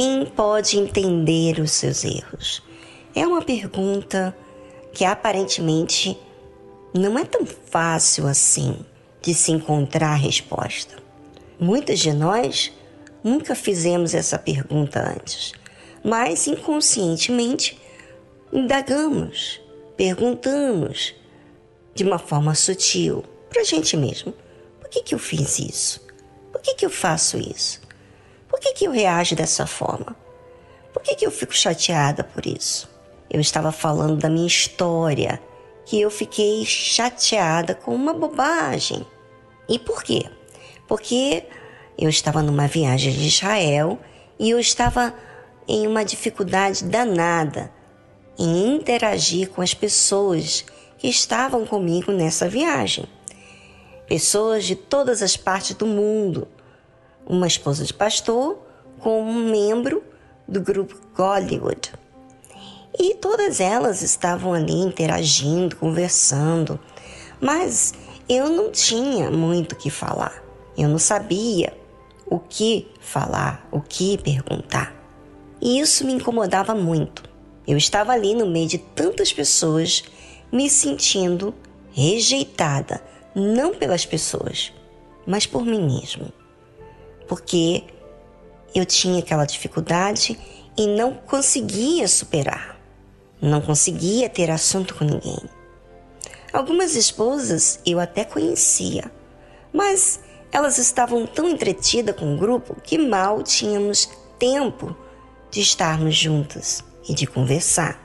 Quem pode entender os seus erros? É uma pergunta que aparentemente não é tão fácil assim de se encontrar a resposta. Muitas de nós nunca fizemos essa pergunta antes, mas inconscientemente indagamos, perguntamos de uma forma sutil para a gente mesmo: por que, que eu fiz isso? Por que, que eu faço isso? Por que, que eu reajo dessa forma? Por que, que eu fico chateada por isso? Eu estava falando da minha história, que eu fiquei chateada com uma bobagem. E por quê? Porque eu estava numa viagem de Israel e eu estava em uma dificuldade danada em interagir com as pessoas que estavam comigo nessa viagem. Pessoas de todas as partes do mundo. Uma esposa de pastor com um membro do grupo Hollywood. E todas elas estavam ali interagindo, conversando, mas eu não tinha muito o que falar. Eu não sabia o que falar, o que perguntar. E isso me incomodava muito. Eu estava ali no meio de tantas pessoas, me sentindo rejeitada, não pelas pessoas, mas por mim mesmo. Porque eu tinha aquela dificuldade e não conseguia superar. Não conseguia ter assunto com ninguém. Algumas esposas eu até conhecia, mas elas estavam tão entretidas com o grupo que mal tínhamos tempo de estarmos juntas e de conversar.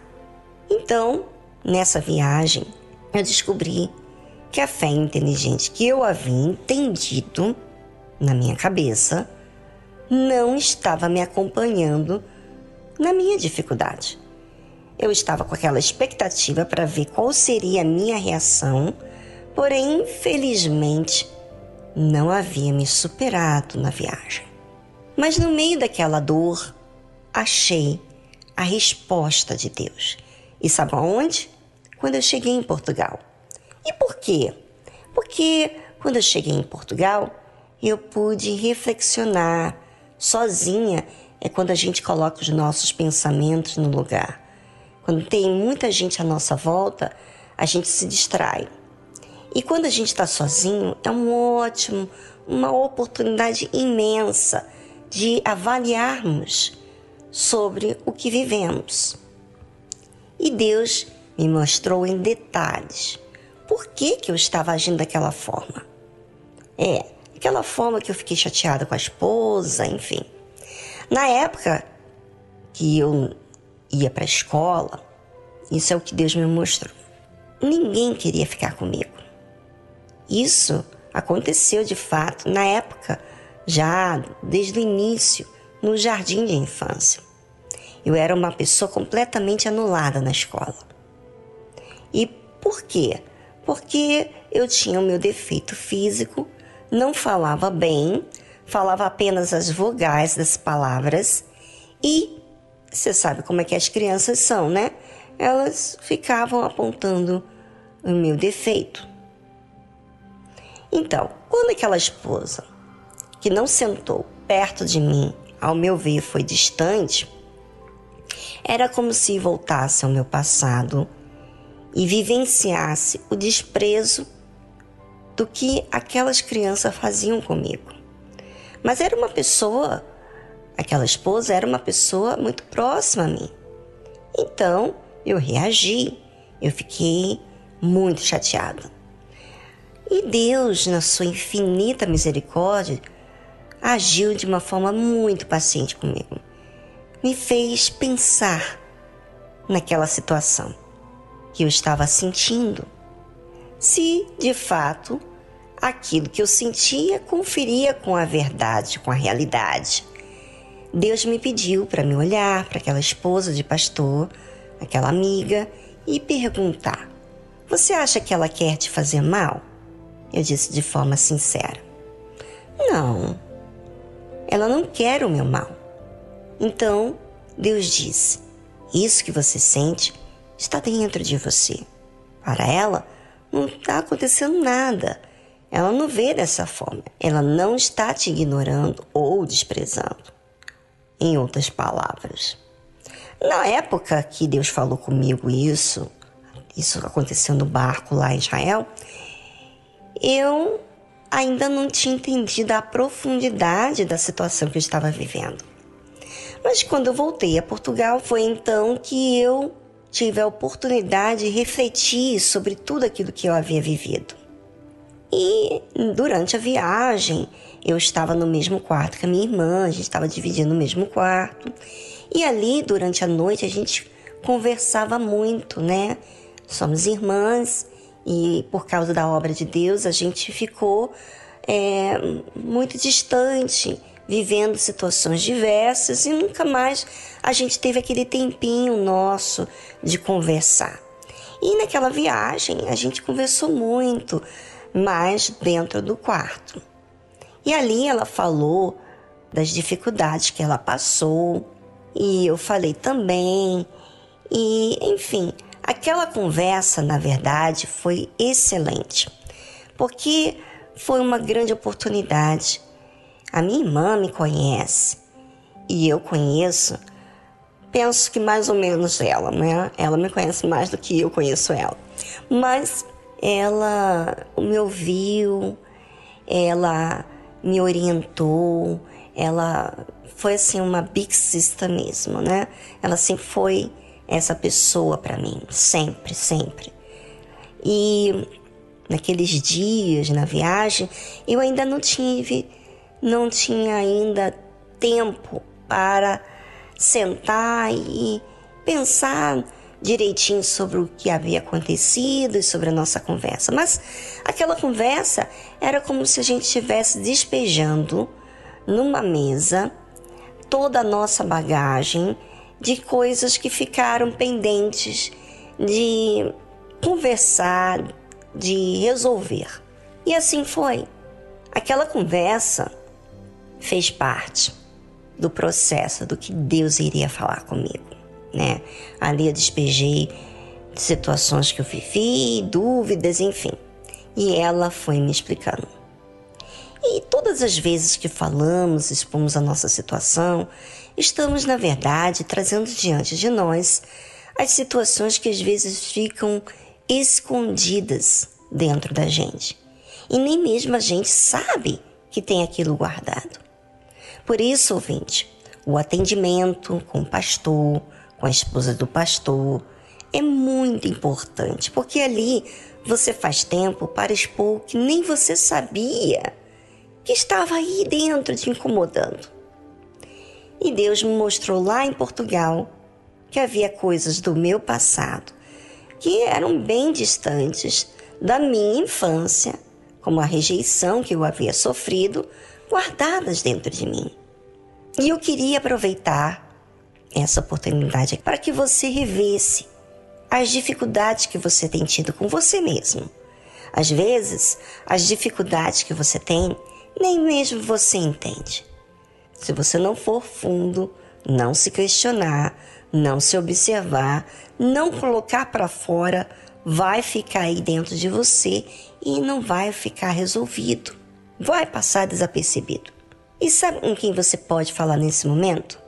Então, nessa viagem, eu descobri que a fé inteligente que eu havia entendido na minha cabeça não estava me acompanhando na minha dificuldade. Eu estava com aquela expectativa para ver qual seria a minha reação, porém, infelizmente, não havia me superado na viagem. Mas no meio daquela dor, achei a resposta de Deus. E sabe onde? Quando eu cheguei em Portugal. E por quê? Porque quando eu cheguei em Portugal, eu pude reflexionar sozinha. É quando a gente coloca os nossos pensamentos no lugar. Quando tem muita gente à nossa volta, a gente se distrai. E quando a gente está sozinho, é um ótimo, uma oportunidade imensa de avaliarmos sobre o que vivemos. E Deus me mostrou em detalhes por que, que eu estava agindo daquela forma. É, aquela forma que eu fiquei chateada com a esposa, enfim. Na época que eu ia para a escola, isso é o que Deus me mostrou. Ninguém queria ficar comigo. Isso aconteceu de fato na época, já desde o início, no jardim de infância. Eu era uma pessoa completamente anulada na escola. E por quê? Porque eu tinha o meu defeito físico, não falava bem, falava apenas as vogais das palavras e você sabe como é que as crianças são, né? Elas ficavam apontando o meu defeito. Então, quando aquela esposa que não sentou perto de mim, ao meu ver, foi distante, era como se voltasse ao meu passado e vivenciasse o desprezo do que aquelas crianças faziam comigo. Mas era uma pessoa Aquela esposa era uma pessoa muito próxima a mim. Então eu reagi, eu fiquei muito chateada. E Deus, na sua infinita misericórdia, agiu de uma forma muito paciente comigo. Me fez pensar naquela situação que eu estava sentindo. Se, de fato, aquilo que eu sentia conferia com a verdade, com a realidade. Deus me pediu para me olhar para aquela esposa de pastor, aquela amiga, e perguntar: Você acha que ela quer te fazer mal? Eu disse de forma sincera: Não, ela não quer o meu mal. Então Deus disse: Isso que você sente está dentro de você. Para ela, não está acontecendo nada. Ela não vê dessa forma. Ela não está te ignorando ou desprezando. em outras palavras. Na época que Deus falou comigo isso, isso aconteceu no barco lá em Israel, eu ainda não tinha entendido a profundidade da situação que eu estava vivendo. Mas quando eu voltei a Portugal, foi então que eu tive a oportunidade de refletir sobre tudo aquilo que eu havia vivido. E durante a viagem, eu estava no mesmo quarto que a minha irmã, a gente estava dividindo o mesmo quarto. E ali, durante a noite, a gente conversava muito, né? Somos irmãs e por causa da obra de Deus a gente ficou é, muito distante, vivendo situações diversas e nunca mais a gente teve aquele tempinho nosso de conversar. E naquela viagem a gente conversou muito, mas dentro do quarto. E ali ela falou das dificuldades que ela passou, e eu falei também, e enfim, Aquela conversa, na verdade, foi excelente, porque foi uma grande oportunidade. A minha irmã me conhece e eu conheço, penso que mais ou menos ela, né? Ela me conhece mais do que eu conheço ela. Mas ela me ouviu, ela me orientou, ela foi assim uma big sister mesmo, né? Ela sempre foi essa pessoa para mim, sempre, sempre. E naqueles dias na viagem, eu ainda não tive, não tinha ainda tempo para sentar e pensar direitinho sobre o que havia acontecido e sobre a nossa conversa. Mas aquela conversa era como se a gente estivesse despejando numa mesa toda a nossa bagagem de coisas que ficaram pendentes de conversar, de resolver. E assim foi. Aquela conversa fez parte do processo do que Deus iria falar comigo, né? Ali eu despejei situações que eu vivi, dúvidas, enfim. E ela foi me explicando. E todas as vezes que falamos, expomos a nossa situação, estamos, na verdade, trazendo diante de nós as situações que às vezes ficam escondidas dentro da gente. E nem mesmo a gente sabe que tem aquilo guardado. Por isso, ouvinte, o atendimento com o pastor, com a esposa do pastor, é muito importante, porque ali você faz tempo para expor o que nem você sabia que estava aí dentro te incomodando. E Deus me mostrou lá em Portugal que havia coisas do meu passado que eram bem distantes da minha infância, como a rejeição que eu havia sofrido, guardadas dentro de mim. E eu queria aproveitar essa oportunidade para que você revesse as dificuldades que você tem tido com você mesmo. Às vezes, as dificuldades que você tem nem mesmo você entende. Se você não for fundo, não se questionar, não se observar, não colocar para fora, vai ficar aí dentro de você e não vai ficar resolvido. Vai passar desapercebido. E sabe com quem você pode falar nesse momento?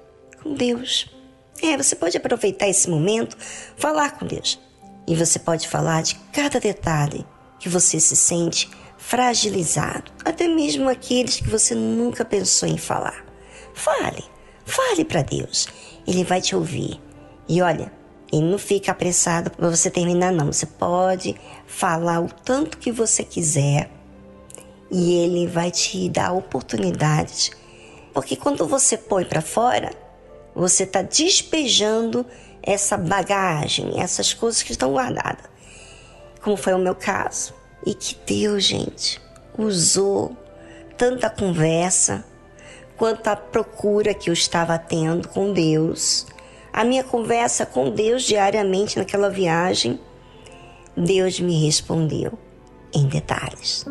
Com Deus. É, você pode aproveitar esse momento, falar com Deus. E você pode falar de cada detalhe que você se sente fragilizado, até mesmo aqueles que você nunca pensou em falar. Fale, fale para Deus. Ele vai te ouvir. E olha, ele não fica apressado para você terminar, não. Você pode falar o tanto que você quiser e ele vai te dar oportunidades. Porque quando você põe para fora, você está despejando essa bagagem, essas coisas que estão guardadas. Como foi o meu caso. E que Deus, gente, usou tanta conversa quanto a procura que eu estava tendo com Deus, a minha conversa com Deus diariamente naquela viagem, Deus me respondeu em detalhes.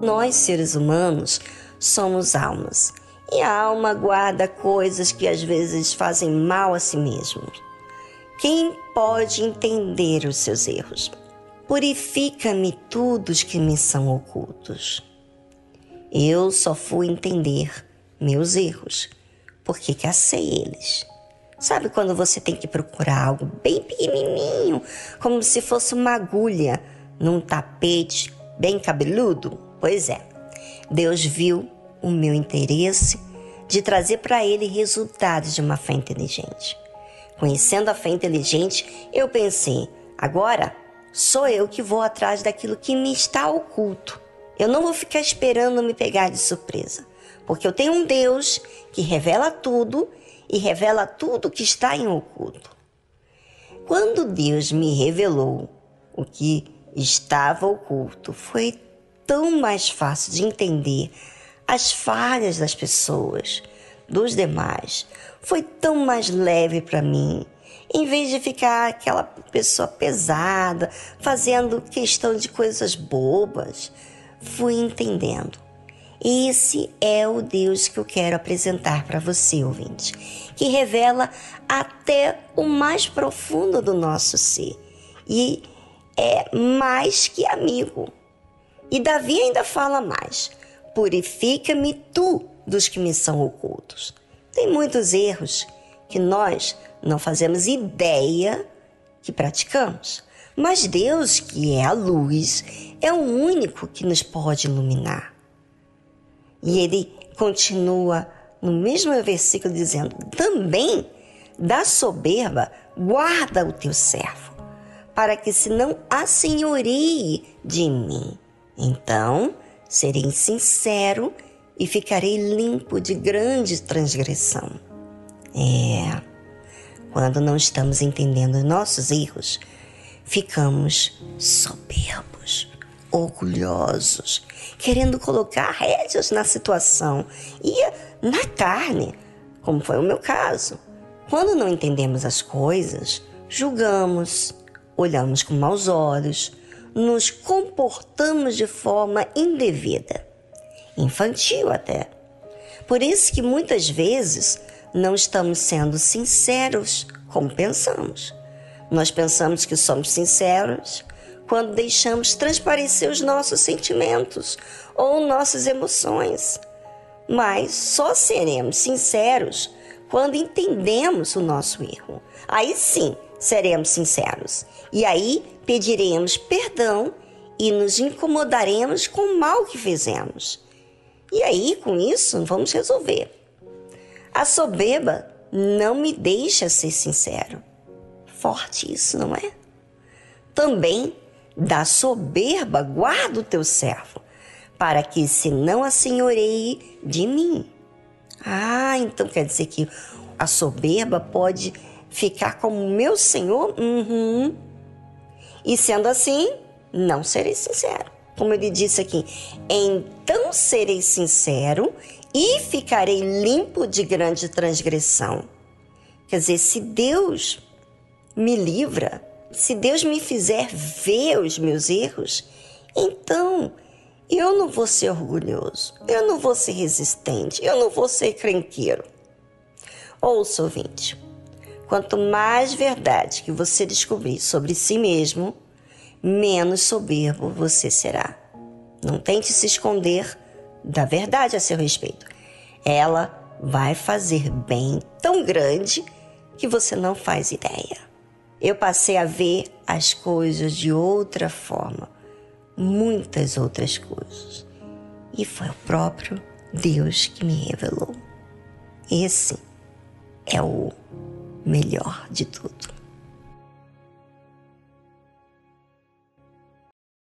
Nós, seres humanos, somos almas. E a alma guarda coisas que às vezes fazem mal a si mesmo. Quem pode entender os seus erros? Purifica-me tudo os que me são ocultos. Eu só fui entender meus erros, porque cacei eles. Sabe quando você tem que procurar algo bem pequenininho, como se fosse uma agulha num tapete bem cabeludo? Pois é, Deus viu o meu interesse de trazer para ele resultados de uma fé inteligente. Conhecendo a fé inteligente, eu pensei: agora sou eu que vou atrás daquilo que me está oculto. Eu não vou ficar esperando me pegar de surpresa, porque eu tenho um Deus que revela tudo e revela tudo que está em oculto. Quando Deus me revelou o que estava oculto, foi tão mais fácil de entender as falhas das pessoas, dos demais. Foi tão mais leve para mim em vez de ficar aquela pessoa pesada, fazendo questão de coisas bobas, fui entendendo. Esse é o Deus que eu quero apresentar para você, ouvinte, que revela até o mais profundo do nosso ser e é mais que amigo. E Davi ainda fala mais: purifica-me tu dos que me são ocultos. Tem muitos erros que nós não fazemos ideia que praticamos. Mas Deus, que é a luz, é o único que nos pode iluminar. E ele continua no mesmo versículo dizendo: Também da soberba guarda o teu servo, para que se não assenhorie de mim. Então serei sincero e ficarei limpo de grande transgressão. É, quando não estamos entendendo nossos erros, ficamos soberbos, orgulhosos, querendo colocar rédeas na situação e na carne, como foi o meu caso. Quando não entendemos as coisas, julgamos, olhamos com maus olhos, nos comportamos de forma indevida, infantil até. Por isso que muitas vezes não estamos sendo sinceros como pensamos. Nós pensamos que somos sinceros quando deixamos transparecer os nossos sentimentos ou nossas emoções. Mas só seremos sinceros quando entendemos o nosso erro. Aí sim seremos sinceros. E aí pediremos perdão e nos incomodaremos com o mal que fizemos. E aí, com isso, vamos resolver. A soberba não me deixa ser sincero. Forte isso, não é? Também da soberba guarda o teu servo, para que se não assenhoreie de mim. Ah, então quer dizer que a soberba pode ficar como meu senhor? Uhum. E sendo assim, não serei sincero. Como ele disse aqui, então serei sincero e ficarei limpo de grande transgressão. Quer dizer, se Deus me livra, se Deus me fizer ver os meus erros, então eu não vou ser orgulhoso, eu não vou ser resistente, eu não vou ser crenqueiro. Ouça, ouvinte, quanto mais verdade que você descobrir sobre si mesmo, menos soberbo você será. Não tente se esconder da verdade a seu respeito. Ela vai fazer bem tão grande que você não faz ideia. Eu passei a ver as coisas de outra forma, muitas outras coisas. E foi o próprio Deus que me revelou. Esse é o melhor de tudo.